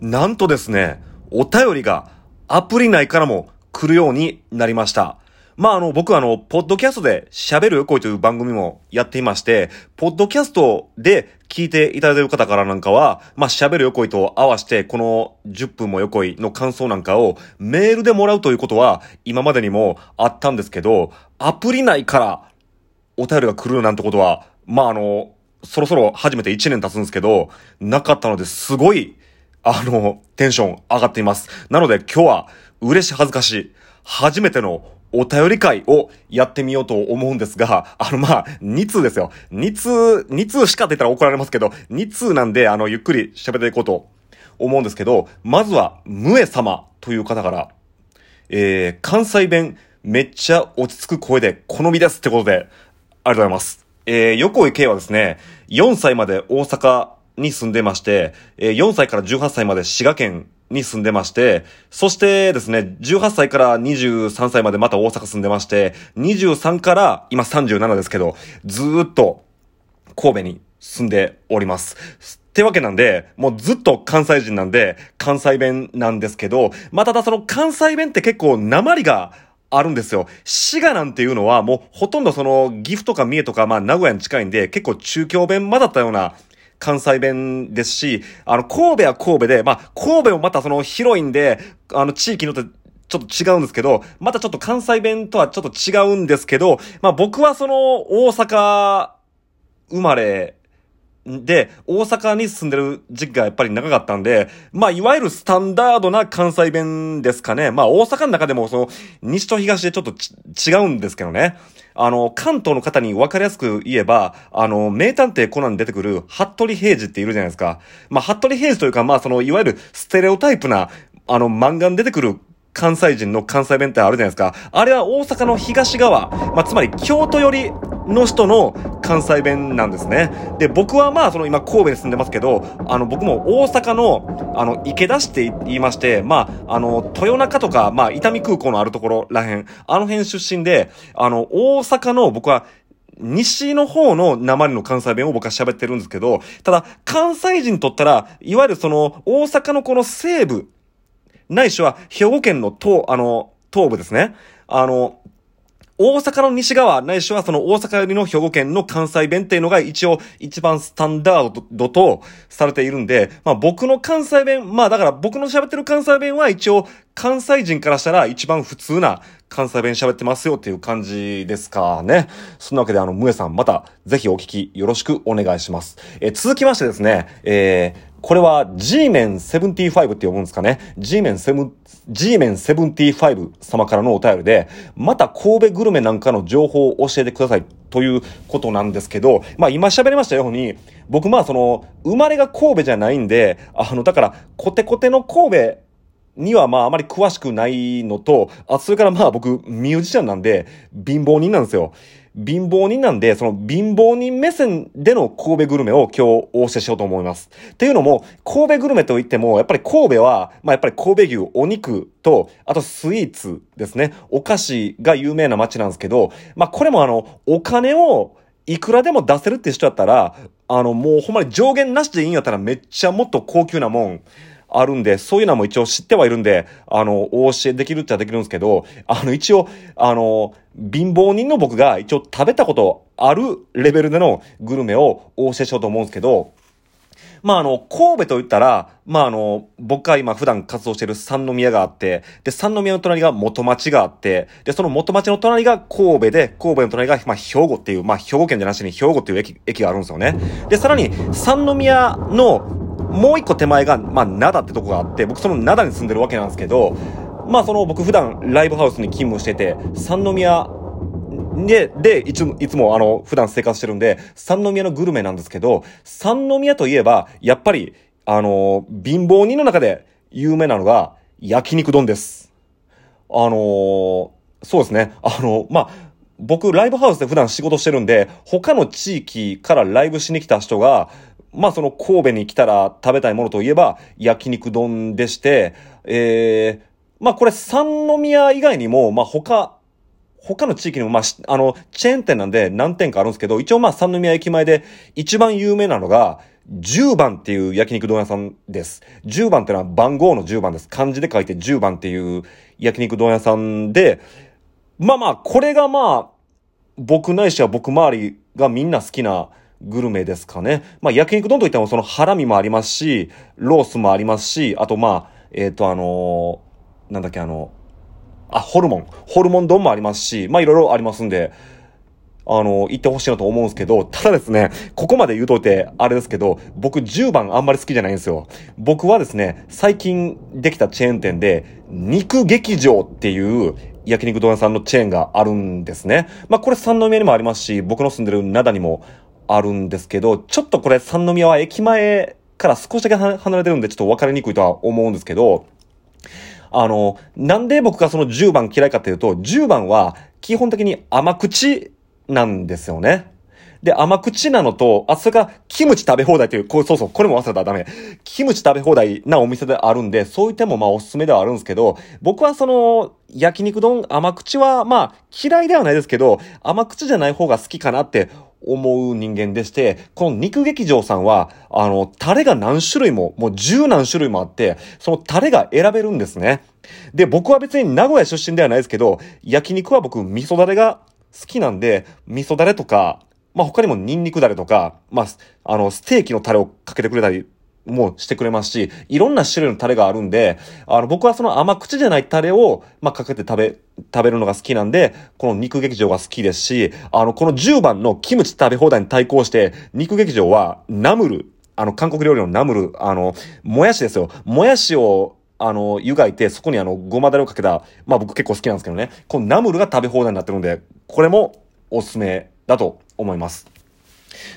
なんとですね、お便りがアプリ内からも来るようになりました。まあ、あの、僕はあの、ポッドキャストで喋るよこいという番組もやっていまして、ポッドキャストで聞いていただいている方からなんかは、まあ、喋るよこいと合わせて、この10分もよこいの感想なんかをメールでもらうということは今までにもあったんですけど、アプリ内からお便りが来るなんてことは、まあ、あの、そろそろ初めて1年経つんですけど、なかったのですごい、あの、テンション上がっています。なので今日は嬉し恥ずかしい、初めてのお便り会をやってみようと思うんですが、あの、まあ、2通ですよ。2通、2通しかって言ったら怒られますけど、2通なんで、あの、ゆっくり喋っていこうと思うんですけど、まずは、ムエ様という方から、えー、関西弁めっちゃ落ち着く声で好みですってことで、ありがとうございます。えー、横井圭はですね、4歳まで大阪に住んでまして、え、4歳から18歳まで滋賀県に住んでまして、そしてですね、18歳から23歳までまた大阪住んでまして、23から今37ですけど、ずーっと神戸に住んでおります。ってわけなんで、もうずっと関西人なんで、関西弁なんですけど、ま、ただその関西弁って結構鉛があるんですよ。滋賀なんていうのはもうほとんどその岐阜とか三重とかまあ名古屋に近いんで結構中京弁混ざったような関西弁ですし、あの、神戸は神戸で、まあ、神戸もまたその広いんで、あの、地域によってちょっと違うんですけど、またちょっと関西弁とはちょっと違うんですけど、まあ僕はその大阪生まれで、大阪に住んでる時期がやっぱり長かったんで、まあ、いわゆるスタンダードな関西弁ですかね。まあ、大阪の中でも、その、西と東でちょっと違うんですけどね。あの、関東の方に分かりやすく言えば、あの、名探偵コナンに出てくる、服部平次っているじゃないですか。まあ、服部平次というか、まあ、その、いわゆるステレオタイプな、あの、漫画に出てくる関西人の関西弁ってあるじゃないですか。あれは大阪の東側、まあ、つまり京都寄りの人の関西弁なんですね。で、僕はまあ、その今神戸に住んでますけど、あの、僕も大阪の、あの、池田市って言いまして、まあ、あの、豊中とか、まあ、伊丹空港のあるところらへん、あの辺出身で、あの、大阪の僕は、西の方の鉛の関西弁を僕は喋ってるんですけど、ただ、関西人とったら、いわゆるその、大阪のこの西部、ないしは兵庫県の東、あの、東部ですね。あの、大阪の西側、ないしはその大阪よりの兵庫県の関西弁っていうのが一応一番スタンダードとされているんで、まあ僕の関西弁、まあだから僕の喋ってる関西弁は一応関西人からしたら一番普通な関西弁喋ってますよっていう感じですかね。そんなわけであの、ムエさんまたぜひお聞きよろしくお願いします。え続きましてですね、えー、これは G メン75って呼ぶんですかね。G メン7、G メン75様からのお便りで、また神戸グルメなんかの情報を教えてくださいということなんですけど、まあ今喋りましたように、僕まあその、生まれが神戸じゃないんで、あの、だから、コテコテの神戸にはまああまり詳しくないのと、あ、それからまあ僕ミュージシャンなんで貧乏人なんですよ。貧乏人なんで、その貧乏人目線での神戸グルメを今日お教えしようと思います。っていうのも、神戸グルメといっても、やっぱり神戸は、まあやっぱり神戸牛、お肉と、あとスイーツですね。お菓子が有名な街なんですけど、まあこれもあの、お金をいくらでも出せるって人やったら、あの、もうほんまに上限なしでいいんやったらめっちゃもっと高級なもん、あるんで、そういうのも一応知ってはいるんで、あの、お教えできるっちゃできるんですけど、あの、一応、あの、貧乏人の僕が一応食べたことあるレベルでのグルメをお教えしようと思うんですけど、まあ、あの、神戸と言ったら、まあ、あの、僕が今普段活動してる三宮があって、で、三宮の隣が元町があって、で、その元町の隣が神戸で、神戸の隣が、まあ、兵庫っていう、まあ、兵庫県じゃなしに兵庫っていう駅、駅があるんですよね。で、さらに、三宮のもう一個手前が、まあ、灘ってとこがあって、僕その灘に住んでるわけなんですけど、まあその僕普段ライブハウスに勤務してて、三宮で、で、いつも、いつもあの、普段生活してるんで、三宮のグルメなんですけど、三宮といえば、やっぱり、あの、貧乏人の中で有名なのが、焼肉丼です。あのそうですね。あのまあ、僕、ライブハウスで普段仕事してるんで、他の地域からライブしに来た人が、まあその神戸に来たら食べたいものといえば焼肉丼でして、えー、まあこれ三宮以外にも、まあ他、他の地域にも、まあ、あの、チェーン店なんで何店かあるんですけど、一応まあ三宮駅前で一番有名なのが、10番っていう焼肉丼屋さんです。10番ってのは番号の10番です。漢字で書いて10番っていう焼肉丼屋さんで、まあまあ、これがまあ、僕ないしは僕周りがみんな好きなグルメですかね。まあ、焼肉丼といってもそのハラミもありますし、ロースもありますし、あとまあ、えっ、ー、とあのー、なんだっけあの、あ、ホルモン。ホルモン丼もありますし、まあいろいろありますんで、あの、行ってほしいなと思うんですけど、ただですね、ここまで言うといて、あれですけど、僕10番あんまり好きじゃないんですよ。僕はですね、最近できたチェーン店で、肉劇場っていう焼肉丼屋さんのチェーンがあるんですね。まあこれ三宮にもありますし、僕の住んでる灘にもあるんですけど、ちょっとこれ三宮は駅前から少しだけ離れてるんでちょっと分かりにくいとは思うんですけど、あの、なんで僕がその10番嫌いかっていうと、10番は基本的に甘口なんですよね。で、甘口なのと、あ、それか、キムチ食べ放題という、こう、そうそう、これも忘れたらダメ。キムチ食べ放題なお店であるんで、そういう点もまあおすすめではあるんですけど、僕はその、焼肉丼甘口は、まあ、嫌いではないですけど、甘口じゃない方が好きかなって思う人間でして、この肉劇場さんは、あの、タレが何種類も、もう十何種類もあって、そのタレが選べるんですね。で、僕は別に名古屋出身ではないですけど、焼肉は僕、味噌だれが好きなんで、味噌だれとか、まあ、他にもニンニクだれとか、まあ、あの、ステーキのタレをかけてくれたりもしてくれますし、いろんな種類のタレがあるんで、あの、僕はその甘口じゃないタレを、まあ、かけて食べ、食べるのが好きなんで、この肉劇場が好きですし、あの、この10番のキムチ食べ放題に対抗して、肉劇場はナムル、あの、韓国料理のナムル、あの、もやしですよ。もやしを、あの、湯がいて、そこにあの、ごまだれをかけた、まあ僕結構好きなんですけどね。このナムルが食べ放題になってるんで、これもおすすめだと思います。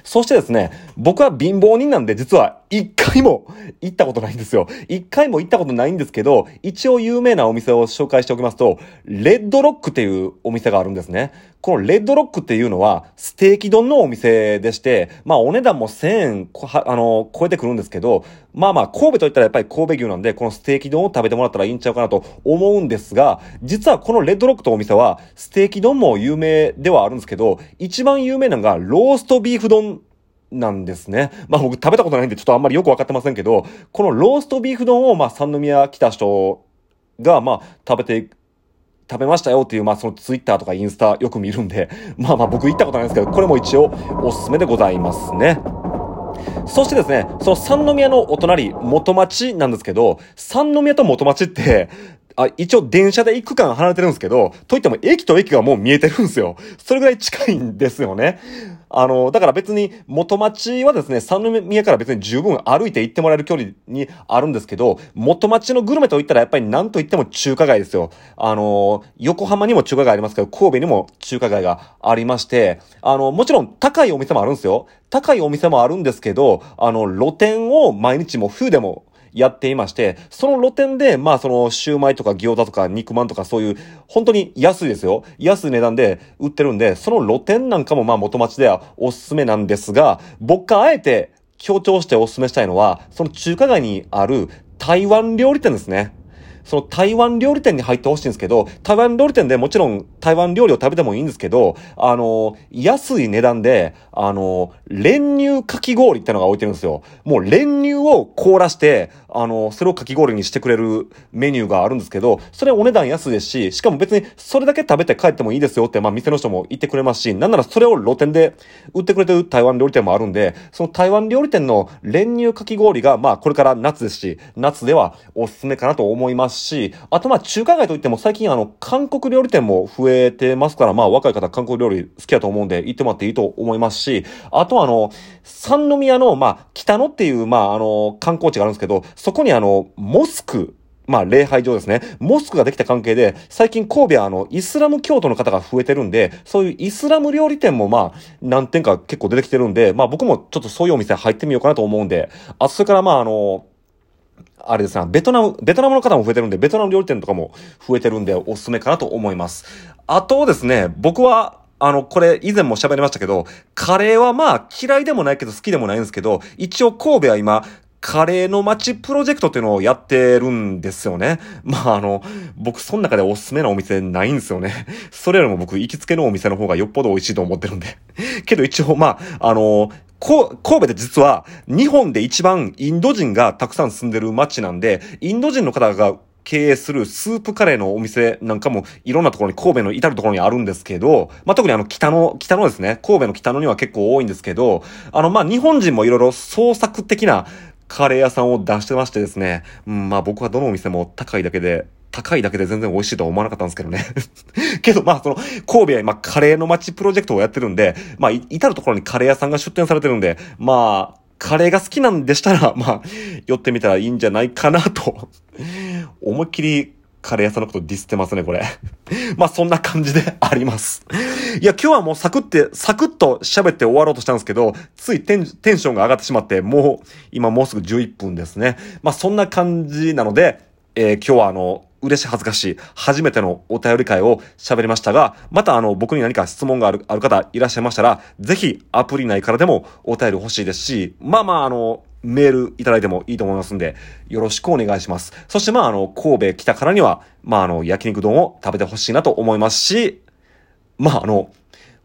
そしてですね、僕は貧乏人なんで実は一回も行ったことないんですよ。一回も行ったことないんですけど、一応有名なお店を紹介しておきますと、レッドロックっていうお店があるんですね。このレッドロックっていうのは、ステーキ丼のお店でして、まあお値段も1000円、あの、超えてくるんですけど、まあまあ神戸といったらやっぱり神戸牛なんで、このステーキ丼を食べてもらったらいいんちゃうかなと思うんですが、実はこのレッドロックとお店は、ステーキ丼も有名ではあるんですけど、一番有名なのがローストビーフ丼なんですね。まあ僕食べたことないんでちょっとあんまりよくわかってませんけど、このローストビーフ丼をまあ三宮来た人がまあ食べて食べましたよっていう、まあそのツイッターとかインスタよく見るんで、まあまあ僕行ったことないんですけど、これも一応おすすめでございますね。そしてですね、その三宮のお隣、元町なんですけど、三宮と元町って、あ、一応電車で行く間離れてるんですけど、といっても駅と駅がもう見えてるんですよ。それぐらい近いんですよね。あの、だから別に元町はですね、三宮から別に十分歩いて行ってもらえる距離にあるんですけど、元町のグルメといったらやっぱり何と言っても中華街ですよ。あの、横浜にも中華街ありますけど、神戸にも中華街がありまして、あの、もちろん高いお店もあるんですよ。高いお店もあるんですけど、あの、露店を毎日も冬でもやっていまして、その露店で、まあそのシューマイとか餃子とか肉まんとかそういう、本当に安いですよ。安い値段で売ってるんで、その露店なんかもまあ元町ではおすすめなんですが、僕があえて強調しておすすめしたいのは、その中華街にある台湾料理店ですね。その台湾料理店に入ってほしいんですけど、台湾料理店でもちろん台湾料理を食べてもいいんですけど、あの、安い値段で、あの、練乳かき氷ってのが置いてるんですよ。もう練乳を凍らして、あの、それをかき氷にしてくれるメニューがあるんですけど、それお値段安いですし、しかも別にそれだけ食べて帰ってもいいですよって、まあ店の人も言ってくれますし、なんならそれを露店で売ってくれてる台湾料理店もあるんで、その台湾料理店の練乳かき氷が、まあこれから夏ですし、夏ではおすすめかなと思いますますし、あとまあ中華街といっても最近あの、韓国料理店も増えてますから、まあ若い方韓国料理好きだと思うんで行ってもらっていいと思いますし、あとあの、三宮の、まあ、北野っていう、まあ、あの、観光地があるんですけど、そこにあの、モスク、まあ、礼拝場ですね。モスクができた関係で、最近神戸はあの、イスラム教徒の方が増えてるんで、そういうイスラム料理店もまあ、何店か結構出てきてるんで、まあ僕もちょっとそういうお店入ってみようかなと思うんで、あ、それからまああの、あれですね、ベトナム、ベトナムの方も増えてるんで、ベトナム料理店とかも増えてるんで、おすすめかなと思います。あとですね、僕は、あの、これ以前も喋りましたけど、カレーはまあ嫌いでもないけど好きでもないんですけど、一応神戸は今、カレーの街プロジェクトっていうのをやってるんですよね。まああの、僕その中でおすすめなお店ないんですよね。それよりも僕行きつけのお店の方がよっぽど美味しいと思ってるんで。けど一応まあ、あの、こ、神戸で実は日本で一番インド人がたくさん住んでる街なんで、インド人の方が経営するスープカレーのお店なんかもいろんなところに神戸の至るところにあるんですけど、まあ、特にあの北の、北のですね、神戸の北のには結構多いんですけど、あのまあ、日本人もいろいろ創作的なカレー屋さんを出してましてですね、うん、まあ僕はどのお店も高いだけで高いだけで全然美味しいとは思わなかったんですけどね。けど、まあ、その、神戸は今、カレーの街プロジェクトをやってるんで、まあ、至るところにカレー屋さんが出店されてるんで、まあ、カレーが好きなんでしたら、まあ、寄ってみたらいいんじゃないかなと。思いっきり、カレー屋さんのことディスってますね、これ。まあ、そんな感じであります。いや、今日はもうサクって、サクッと喋って終わろうとしたんですけど、ついテンテンションが上がってしまって、もう、今もうすぐ11分ですね。まあ、そんな感じなので、えー、今日はあの、嬉しい恥ずかしい、初めてのお便り会を喋りましたが、またあの、僕に何か質問がある、ある方いらっしゃいましたら、ぜひアプリ内からでもお便り欲しいですし、まあまああの、メールいただいてもいいと思いますんで、よろしくお願いします。そしてまああの、神戸来たからには、まああの、焼肉丼を食べてほしいなと思いますし、まああの、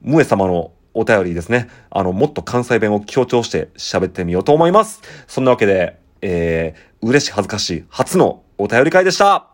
ムエ様のお便りですね。あの、もっと関西弁を強調して喋ってみようと思います。そんなわけで、えー、嬉し恥ずかしい初のお便り会でした。